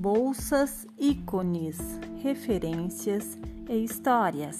bolsas, ícones, referências e histórias.